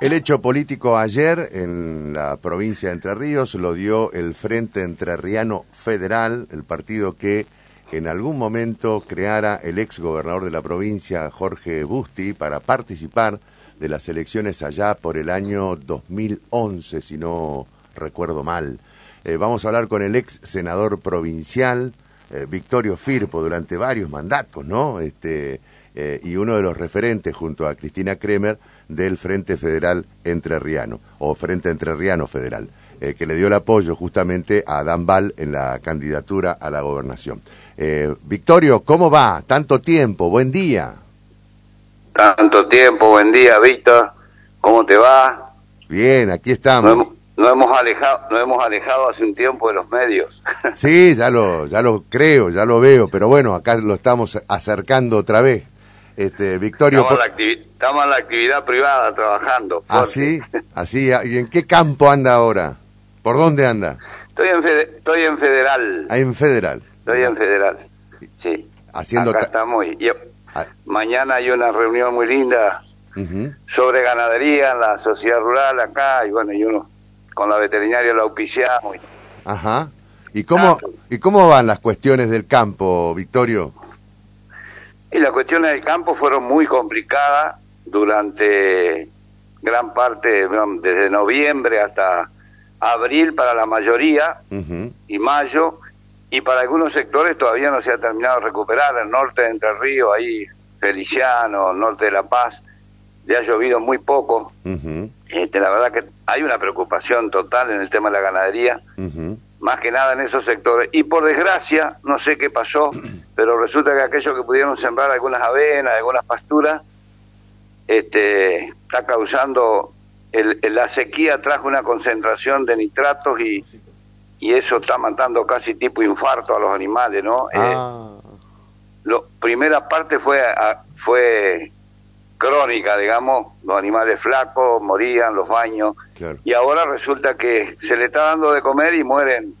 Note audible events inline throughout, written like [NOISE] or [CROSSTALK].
El hecho político ayer en la provincia de Entre Ríos lo dio el Frente Entrerriano Federal, el partido que en algún momento creara el ex gobernador de la provincia, Jorge Busti, para participar de las elecciones allá por el año 2011, si no recuerdo mal. Eh, vamos a hablar con el ex senador provincial, eh, Victorio Firpo, durante varios mandatos, ¿no? Este, eh, y uno de los referentes junto a Cristina Kremer del Frente Federal Entrerriano, o Frente Entrerriano Federal, eh, que le dio el apoyo justamente a Dan Val en la candidatura a la gobernación. Eh, Victorio, ¿cómo va? Tanto tiempo, buen día. Tanto tiempo, buen día, Víctor. ¿Cómo te va? Bien, aquí estamos. Nos hemos, nos hemos alejado, nos hemos alejado hace un tiempo de los medios. [LAUGHS] Sí, ya lo, ya lo creo, ya lo veo, pero bueno, acá lo estamos acercando otra vez. Este, Victorio. Estamos, en la activi- estamos en la actividad privada trabajando. Así, [LAUGHS] así. ¿Y en qué campo anda ahora? ¿Por dónde anda? Estoy en, fede- estoy en federal. Ahí en Federal. Estoy en federal. Sí. Haciendo Acá ta- estamos. Ah. mañana hay una reunión muy linda sobre ganadería en la sociedad rural acá. Y bueno, y uno con la veterinaria lo auspiciamos. Ajá. ¿Y cómo, ¿Y cómo van las cuestiones del campo, Victorio? Y las cuestiones del campo fueron muy complicadas durante gran parte, desde noviembre hasta abril para la mayoría y mayo, y para algunos sectores todavía no se ha terminado de recuperar. El norte de Entre Ríos, ahí Feliciano, norte de La Paz, le ha llovido muy poco. Este, la verdad que hay una preocupación total en el tema de la ganadería. Más que nada en esos sectores. Y por desgracia, no sé qué pasó, [CLEARS THROAT] pero resulta que aquellos que pudieron sembrar algunas avenas, algunas pasturas, este, está causando, el, la sequía trajo una concentración de nitratos y, y eso está matando casi tipo infarto a los animales, ¿no? Eh, Ah, lo, primera parte fue a- fue crónica, digamos, los animales flacos morían, los baños, claro. y ahora resulta que se le está dando de comer y mueren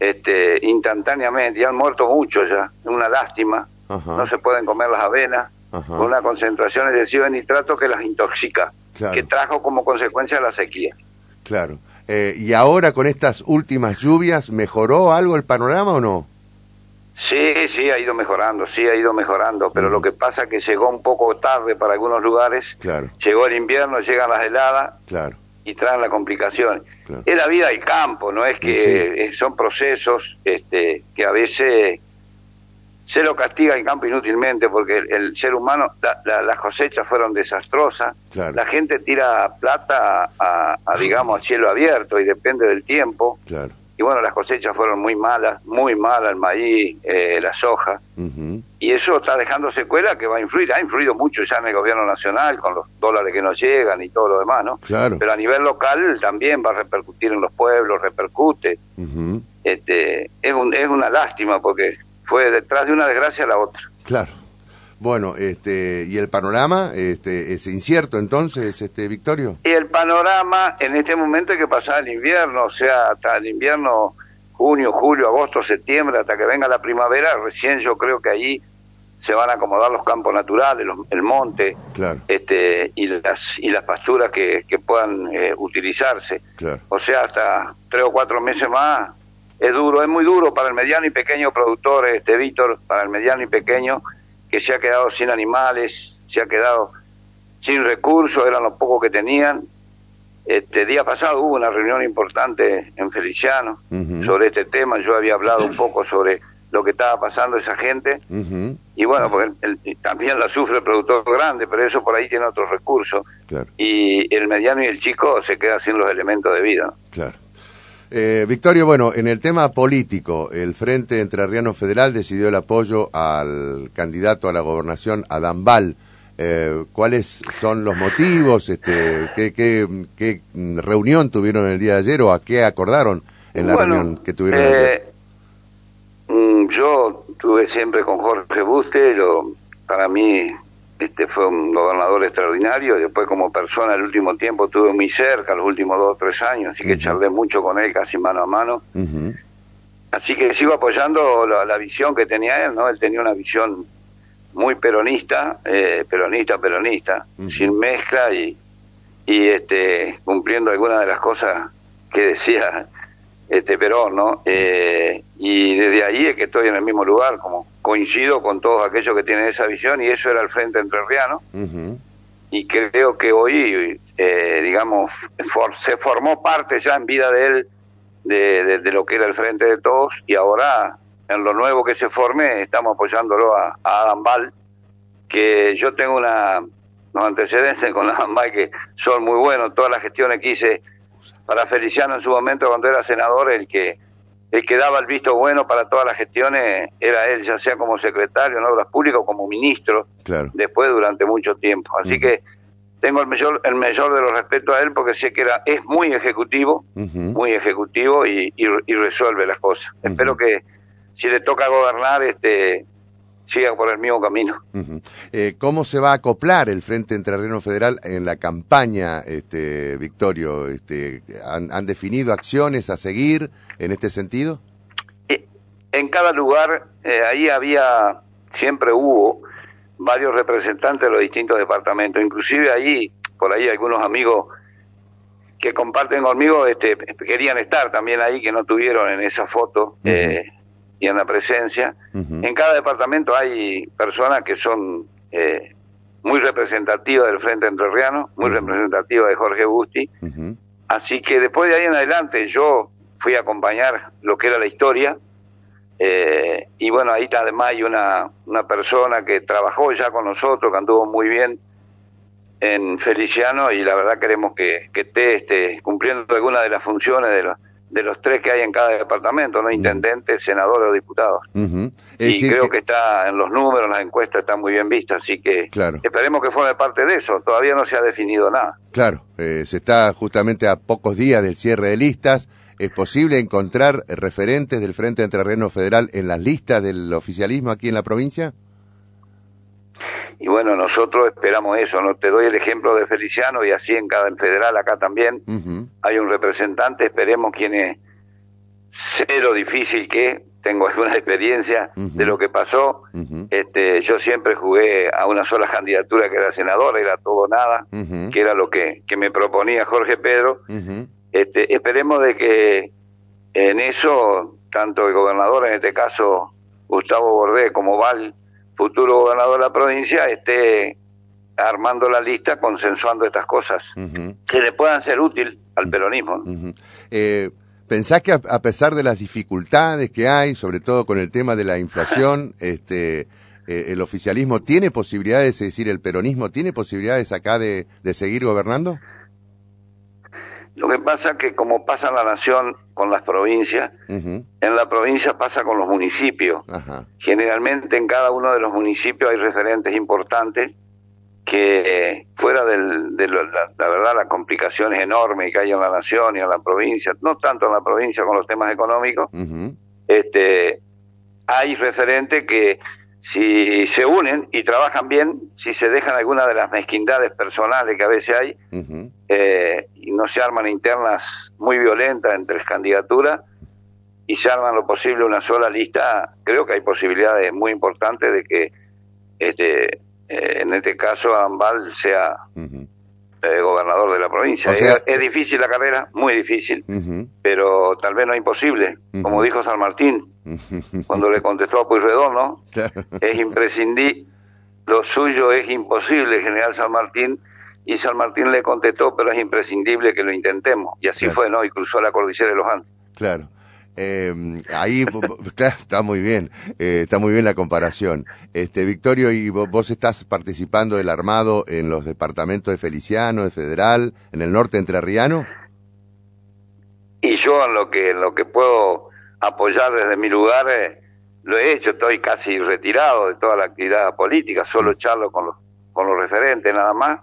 este instantáneamente, ya han muerto muchos ya, una lástima, Ajá. no se pueden comer las avenas, Ajá. con una concentración excesiva de nitrato que las intoxica, Claro. que trajo como consecuencia la sequía. Claro. Eh, ¿Y ahora con estas últimas lluvias, mejoró algo el panorama o no? Sí, sí, ha ido mejorando, sí, ha ido mejorando, pero lo que pasa es que llegó un poco tarde para algunos lugares, Claro, llegó el invierno, llegan las heladas claro. Y traen la complicación. Claro. Es la vida del campo, no es que Sí. eh, son procesos este, que a veces se lo castiga el campo inútilmente porque el, el ser humano, la- la- las cosechas fueron desastrosas, Claro. la gente tira plata a, a, digamos, a cielo abierto y depende del tiempo. Claro. Y bueno, las cosechas fueron muy malas, muy malas, el maíz, eh, la soja. Y eso está dejando secuela que va a influir, ha influido mucho ya en el gobierno nacional con los dólares que nos llegan y todo lo demás, ¿no? Claro. Pero a nivel local también va a repercutir en los pueblos, repercute. Este, es, un- es una lástima porque fue detrás de una desgracia la otra. Claro. Bueno, este, ¿y el panorama este, es incierto entonces, este, Victorio? Y el panorama en este momento hay que pasar el invierno, o sea, hasta el invierno, junio, julio, agosto, septiembre, hasta que venga la primavera, recién yo creo que ahí se van a acomodar los campos naturales, los- el monte, Claro, este, y las y las pasturas que, que puedan eh, utilizarse. claro. O sea, hasta tres o cuatro meses más es duro, es muy duro para el mediano y pequeño productor, este Víctor, para el mediano y pequeño que se ha quedado sin animales, se ha quedado sin recursos, eran los pocos que tenían. Este día pasado hubo una reunión importante en Feliciano sobre este tema, yo había hablado un poco sobre lo que estaba pasando esa gente y bueno, porque el- el- también la sufre el productor grande, pero eso por ahí tiene otros recursos Claro, y el mediano y el chico se quedan sin los elementos de vida. claro. Eh, Victorio, bueno, en el tema político, el Frente Entrerriano Federal decidió el apoyo al candidato a la gobernación, Adán Val. Eh, ¿Cuáles son los motivos? Este, ¿qué, qué, qué reunión tuvieron el día de ayer o a qué acordaron en la Bueno, reunión que tuvieron ayer? eh, mm, yo tuve siempre con Jorge Buste, lo, para mí este fue un gobernador extraordinario, después como persona el último tiempo estuve muy cerca, los últimos dos o tres años, así que charlé mucho con él, casi mano a mano. Así que sigo apoyando la, la visión que tenía él, ¿no? Él tenía una visión muy peronista, eh, peronista, peronista, sin mezcla y, y este, cumpliendo algunas de las cosas que decía este Perón, ¿no? Eh, y desde ahí es que estoy en el mismo lugar, como coincido con todos aquellos que tienen esa visión, y eso era el Frente Entrerriano, y creo que hoy, eh, digamos, se formó parte ya en vida de él de, de, lo que era el Frente de Todos, y ahora, en lo nuevo que se forme, estamos apoyándolo a, a Adam Ball, que yo tengo una, unos antecedentes con Adam Ball que son muy buenos, todas las gestiones que hice para Feliciano en su momento cuando era senador, el que el que daba el visto bueno para todas las gestiones era él, ya sea como secretario en Obras Públicas o como ministro, después durante mucho tiempo. Así que tengo el mayor, el mayor de los respetos a él porque sé que era es muy ejecutivo, muy ejecutivo y, y, resuelve las cosas. Espero que si le toca gobernar, este siga por el mismo camino. Eh, ¿Cómo se va a acoplar el Frente Entrerriano Federal en la campaña, este, Victorio? Este, ¿han, definido acciones a seguir en este sentido? En cada lugar, eh, ahí había, siempre hubo varios representantes de los distintos departamentos, inclusive ahí, por ahí algunos amigos que comparten conmigo este, querían estar también ahí, que no tuvieron en esa foto y en la presencia. En cada departamento hay personas que son eh, muy representativas del Frente Entrerriano, muy representativas de Jorge Busti. Así que después de ahí en adelante yo fui a acompañar lo que era la historia. Eh, y bueno, ahí además hay una, una persona que trabajó ya con nosotros, que anduvo muy bien en Feliciano y la verdad queremos que, que esté este, cumpliendo alguna de las funciones de, la, de los tres que hay en cada departamento, ¿no? Intendente, senador o diputados. Y creo que... está en los números, en las encuestas está muy bien vista, así que esperemos que forme parte de eso. Todavía no se ha definido nada. Claro, eh, se está justamente a pocos días del cierre de listas. ¿Es posible encontrar referentes del Frente Entrerreno Federal en las listas del oficialismo aquí en la provincia? Y bueno, nosotros esperamos eso, ¿no? Te doy el ejemplo de Feliciano y así en cada en federal, acá también hay un representante, esperemos quien es cero difícil que, tengo [LAUGHS] alguna experiencia de lo que pasó. este, yo siempre jugué a una sola candidatura que era senadora, era todo nada, que era lo que, que me proponía Jorge Pedro. este, esperemos de que en eso, tanto el gobernador, en este caso Gustavo Bordé, como Val, futuro gobernador de la provincia esté armando la lista, consensuando estas cosas, que le puedan ser útil al peronismo. Eh, ¿Pensás que a, pesar de las dificultades que hay, sobre todo con el tema de la inflación, [LAUGHS] este, eh, el oficialismo tiene posibilidades, es decir, el peronismo tiene posibilidades acá de, de seguir gobernando? Lo que pasa es que como pasa en la nación con las provincias, en la provincia pasa con los municipios. Generalmente en cada uno de los municipios hay referentes importantes que fuera del, de la, verdad las complicaciones enormes que hay en la nación y en la provincia, no tanto en la provincia con los temas económicos, este, hay referentes que si se unen y trabajan bien, si se dejan algunas de las mezquindades personales que a veces hay, eh, y no se arman internas muy violentas entre candidaturas, y se arman lo posible una sola lista, creo que hay posibilidades muy importantes de que este eh, en este caso Ambal sea eh, gobernador de la provincia. es, difícil la carrera, muy difícil, pero tal vez no imposible. Como dijo San Martín, cuando le contestó a Pueyrredón, ¿no? Es imprescindible, lo suyo es imposible, general San Martín, y San Martín le contestó, pero es imprescindible que lo intentemos. Y así fue, ¿no? Y cruzó la cordillera de los Andes. Claro. Eh, ahí [LAUGHS] está muy bien, eh, está muy bien la comparación. Este Victorio, y vos, estás participando del armado en los departamentos de Feliciano, de Federal, en el norte entrerriano. Y yo en lo que en lo que puedo apoyar desde mi lugar eh, lo he hecho. Estoy casi retirado de toda la actividad política, solo charlo con los con los referentes nada más.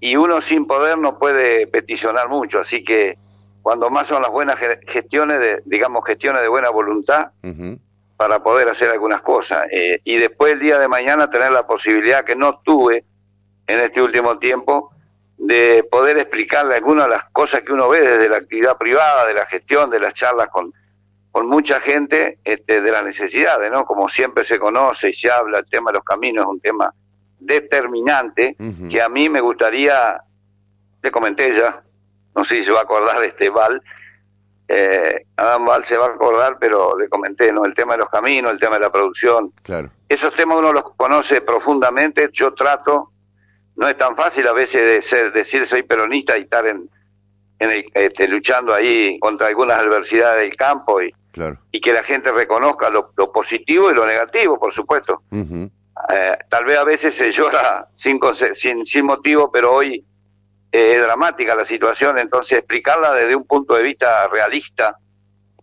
Y uno sin poder no puede peticionar mucho, así que cuando más son las buenas gestiones, de, digamos, gestiones de buena voluntad para poder hacer algunas cosas. Eh, y después el día de mañana tener la posibilidad que no tuve en este último tiempo de poder explicarle algunas de las cosas que uno ve desde la actividad privada, de la gestión, de las charlas con, con mucha gente, este, de las necesidades, ¿no? Como siempre se conoce y se habla, el tema de los caminos es un tema determinante que a mí me gustaría le comenté ya, no sé si se va a acordar de este Val, eh, Adam Val se va a acordar, pero le comenté, ¿no? El tema de los caminos, el tema de la producción. Claro. Esos temas uno los conoce profundamente, yo trato, no es tan fácil a veces de ser, decir soy peronista y estar en, en este, luchando ahí contra algunas adversidades del campo y, y que la gente reconozca lo, positivo y lo negativo, por supuesto. Eh, tal vez a veces se llora sin, sin, sin motivo, pero hoy es dramática la situación, entonces explicarla desde un punto de vista realista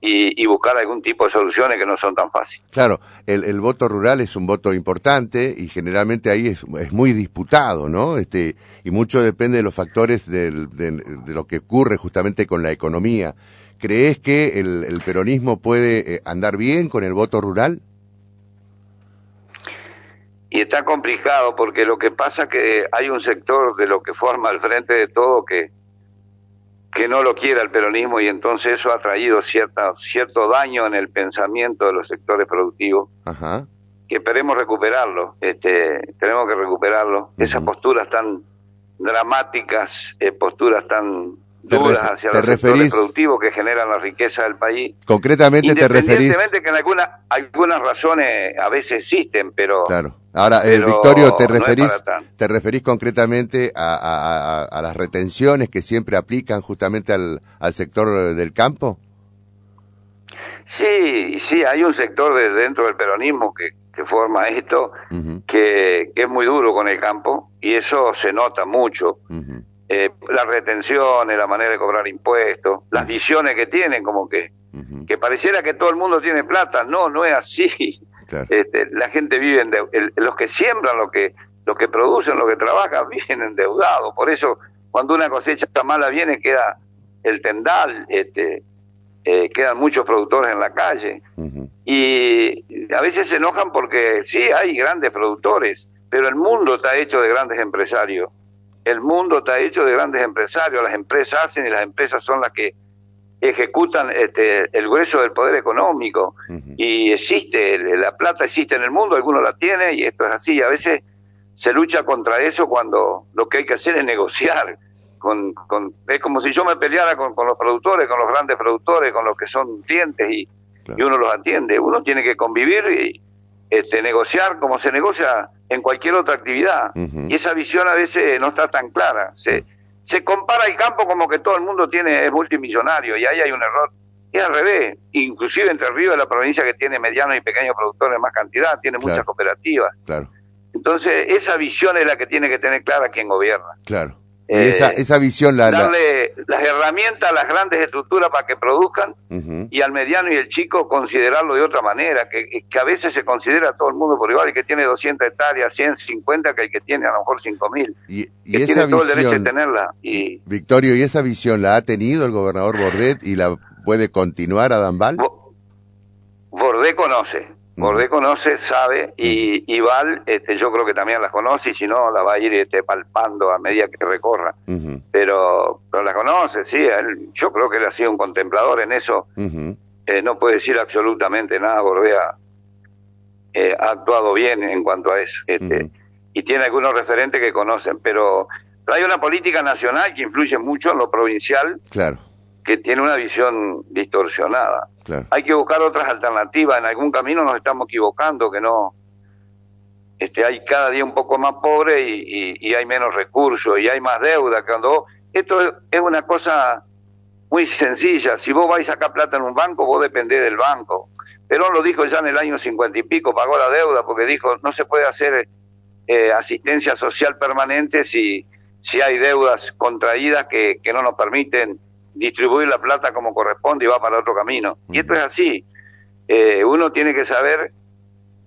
y, buscar algún tipo de soluciones que no son tan fáciles. Claro, el, voto rural es un voto importante y generalmente ahí es, es muy disputado, ¿no? Este, y mucho depende de los factores del, de, lo que ocurre justamente con la economía. ¿Crees que el, el peronismo puede eh, andar bien con el voto rural? Y está complicado porque lo que pasa que hay un sector de lo que forma el frente de todo que que no lo quiera el peronismo y entonces eso ha traído cierta, cierto daño en el pensamiento de los sectores productivos. Ajá. que esperemos recuperarlo este tenemos que recuperarlo. Esas posturas tan dramáticas eh, posturas tan duras hacia los sectores productivos que generan la riqueza del país. Concretamente te referís... Independientemente que en algunas, algunas razones a veces existen, pero... Claro. Ahora, eh, Victorio, ¿te referís, ¿te referís concretamente a, a, las retenciones que siempre aplican justamente al, al sector del campo? Sí, sí, hay un sector de, dentro del peronismo que, que forma esto, que, que, es muy duro con el campo, y eso se nota mucho eh, las retenciones, la manera de cobrar impuestos, las visiones que tienen, como que, que pareciera que todo el mundo tiene plata. No, no es así. [LAUGHS] Este, la gente vive en los que siembran, los que, los que producen, los que trabajan, [LAUGHS] viven endeudados. Por eso, cuando una cosecha mala viene, queda el tendal, este, eh, quedan muchos productores en la calle. Y a veces se enojan porque sí, hay grandes productores, pero el mundo está hecho de grandes empresarios el mundo está hecho de grandes empresarios, las empresas hacen y las empresas son las que ejecutan este, el grueso del poder económico. Y existe, la plata existe en el mundo, algunos la tienen y esto es así, a veces se lucha contra eso cuando lo que hay que hacer es negociar, con, con es como si yo me peleara con, con, los productores, con los grandes productores, con los que son clientes y, y uno los atiende, uno tiene que convivir y este, negociar como se negocia en cualquier otra actividad. Y esa visión a veces no está tan clara. Se, se compara el campo como que todo el mundo tiene es multimillonario y ahí hay un error. Y al revés, inclusive Entre Ríos es la provincia que tiene medianos y pequeños productores más cantidad, tiene muchas cooperativas. Claro. Entonces, esa visión es la que tiene que tener clara quien gobierna. Claro. Y esa, eh, esa visión la... Darle las herramientas a las grandes estructuras para que produzcan y al mediano y el chico considerarlo de otra manera, que, que, a veces se considera a todo el mundo por igual, el que tiene 200 hectáreas, 150, que el que tiene a lo mejor 5.000. Y, y esa tiene todo el derecho de tenerla. Y, Victorio, ¿y esa visión la ha tenido el gobernador Bordet y la puede continuar a Dambal? Bordet conoce, Bordé conoce, sabe, y, y, Val, este, yo creo que también las conoce, y si no, la va a ir este, palpando a medida que recorra. pero, pero la conoce, sí, él, yo creo que él ha sido un contemplador en eso. Eh, no puede decir absolutamente nada, Bordé eh, ha, actuado bien en cuanto a eso. Este, Y tiene algunos referentes que conocen, pero, pero hay una política nacional que influye mucho en lo provincial. Claro que tiene una visión distorsionada. Hay que buscar otras alternativas. En algún camino nos estamos equivocando, que no. Este, hay cada día un poco más pobre y, hay menos recursos y hay más deuda. Cuando esto es una cosa muy sencilla. Si vos vais a sacar plata en un banco, vos dependés del banco. Perón lo dijo ya en el año cincuenta y pico, pagó la deuda porque dijo no se puede hacer eh, asistencia social permanente si, si hay deudas contraídas que, que no nos permiten distribuir la plata como corresponde y va para otro camino. Y esto es así. Eh, uno tiene que saber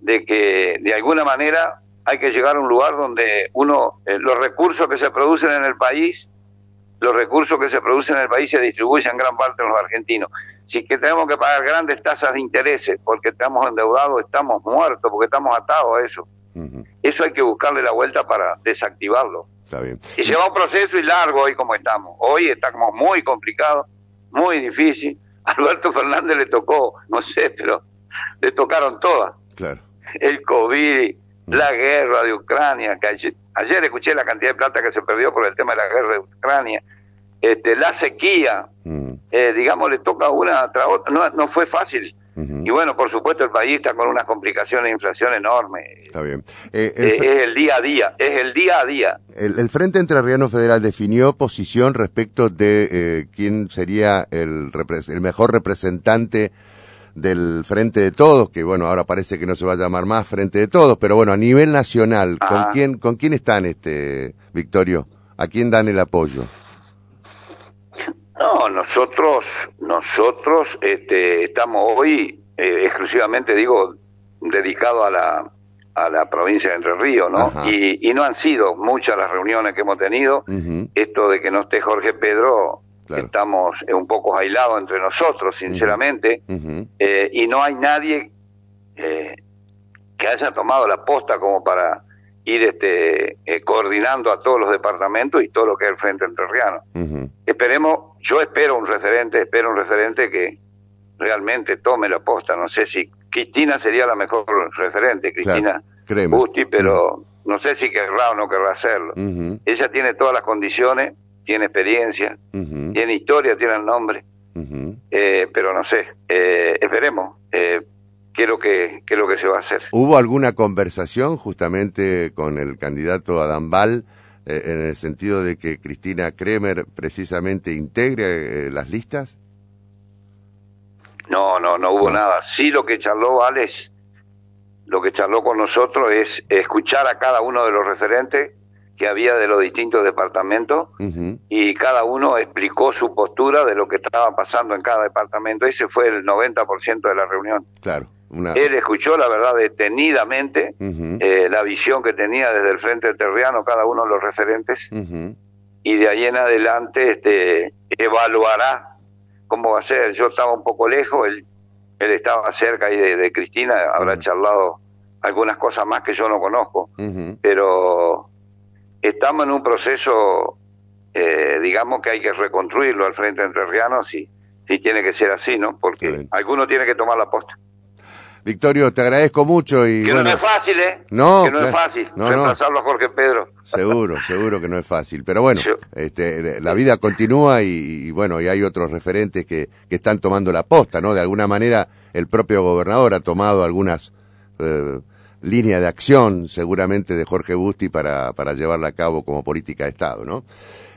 de que de alguna manera hay que llegar a un lugar donde uno, eh, los recursos que se producen en el país, los recursos que se producen en el país se distribuyen en gran parte en los argentinos. Si que tenemos que pagar grandes tasas de intereses porque estamos endeudados, estamos muertos, porque estamos atados a eso. Eso hay que buscarle la vuelta para desactivarlo. Y lleva un proceso y largo hoy como estamos. Hoy está como muy complicado, muy difícil. [LAUGHS] Alberto Fernández le tocó, no sé, pero le tocaron todas. Claro. El COVID, la guerra de Ucrania, que ayer, escuché la cantidad de plata que se perdió por el tema de la guerra de Ucrania, este, la sequía, mm. eh, digamos, le toca una tras otra, no, no fue fácil. Y bueno, por supuesto, el país está con unas complicaciones de inflación enormes. Está bien. Eh, es el día a día, es el día a día. El, Frente Entrerriano Federal definió posición respecto de eh, quién sería el, el mejor representante del Frente de Todos, que bueno, ahora parece que no se va a llamar más Frente de Todos, pero bueno, a nivel nacional, ¿con quién con quién están, este Victorio? ¿A quién dan el apoyo? No, nosotros, nosotros este, estamos hoy eh, exclusivamente, digo, dedicado a la, a la provincia de Entre Ríos, ¿no? Y, y, no han sido muchas las reuniones que hemos tenido. Esto de que no esté Jorge Pedro, estamos un poco aislados entre nosotros, sinceramente, eh, y no hay nadie eh, que haya tomado la posta como para ir este, eh, coordinando a todos los departamentos y todo lo que es el Frente Entrerriano. Esperemos, yo espero un referente, espero un referente que realmente tome la posta. No sé si Cristina sería la mejor referente, Cristina Busti, pero no sé si querrá o no querrá hacerlo. Ella tiene todas las condiciones, tiene experiencia, tiene historia, tiene el nombre, eh, pero no sé, eh, esperemos. Qué es lo que qué es lo que se va a hacer. ¿Hubo alguna conversación justamente con el candidato Adán Val eh, en el sentido de que Cristina Kremer precisamente integre eh, las listas? No, no, no hubo nada. Sí lo que charló Val es, lo que charló con nosotros es escuchar a cada uno de los referentes que había de los distintos departamentos y cada uno explicó su postura de lo que estaba pasando en cada departamento. Ese fue el 90% de la reunión. Claro. Él escuchó, la verdad, detenidamente eh, la visión que tenía desde el Frente Terriano cada uno de los referentes y de ahí en adelante este, evaluará cómo va a ser. Yo estaba un poco lejos, él, él estaba cerca ahí de, Cristina, habrá charlado algunas cosas más que yo no conozco, pero estamos en un proceso, eh, digamos que hay que reconstruirlo al Frente Entrerriano si, si tiene que ser así, ¿no? Porque alguno tiene que tomar la posta. Victorio, te agradezco mucho y que no es fácil, ¿eh? No, que no es fácil no, reemplazarlo a Jorge Pedro. Seguro, [LAUGHS] seguro que no es fácil, pero bueno, este, la vida continúa y, bueno, y hay otros referentes que, que están tomando la posta, ¿no? De alguna manera el propio gobernador ha tomado algunas eh, líneas de acción, seguramente de Jorge Busti para para llevarla a cabo como política de Estado, ¿no?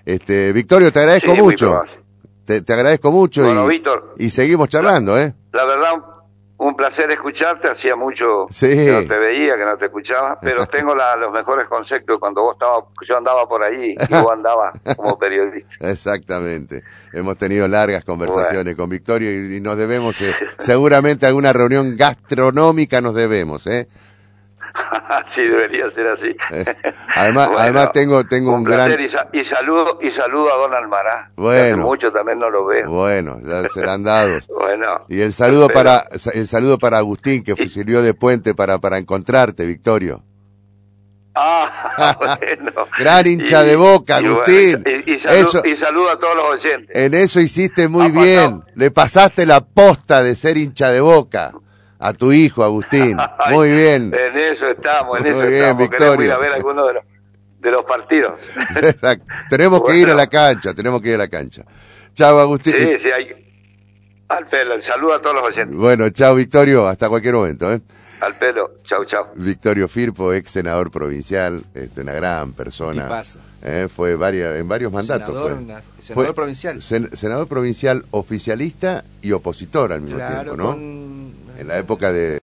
Este, Victorio, te agradezco mucho. Te, te, agradezco mucho y, y seguimos charlando, ¿eh? La verdad un placer escucharte, hacía mucho que no te veía, que no te escuchaba, pero [LAUGHS] tengo los mejores conceptos cuando vos estabas, yo andaba por ahí y vos andabas como periodista. [LAUGHS] Exactamente. Hemos tenido largas conversaciones con Victorio y, nos debemos, eh, seguramente alguna reunión gastronómica nos debemos, ¿eh? [LAUGHS] sí, debería ser así. Eh, además, [LAUGHS] además tengo, tengo un, gran... Y, saludo, y saludo a Don Almará. Bueno. mucho también no lo veo. Bueno, ya serán dados. [LAUGHS] bueno. Y el saludo para, el saludo para Agustín, que sirvió de puente para, para encontrarte, Victorio. Ah, bueno. Gran hincha de boca, Agustín. y, saludo, a todos los oyentes. En eso hiciste muy bien. Le pasaste la posta de ser hincha de boca a tu hijo, Agustín. [LAUGHS] Muy bien. En eso estamos, en eso bien, estamos. Victoria. ir a ver algunos de los, de los partidos. Exacto. Tenemos que ir a la cancha, tenemos que ir a la cancha. Chao, Agustín. Sí, sí, hay... Al pelo, saludo a todos los oyentes. Bueno, chao, Victorio, hasta cualquier momento. ¿eh? Al pelo, chao, chao. Victorio Firpo, ex senador provincial, este, una gran persona. Eh, fue varias, en varios mandatos. Senador, provincial. senador provincial oficialista y opositor al mismo tiempo, ¿no? En la época de,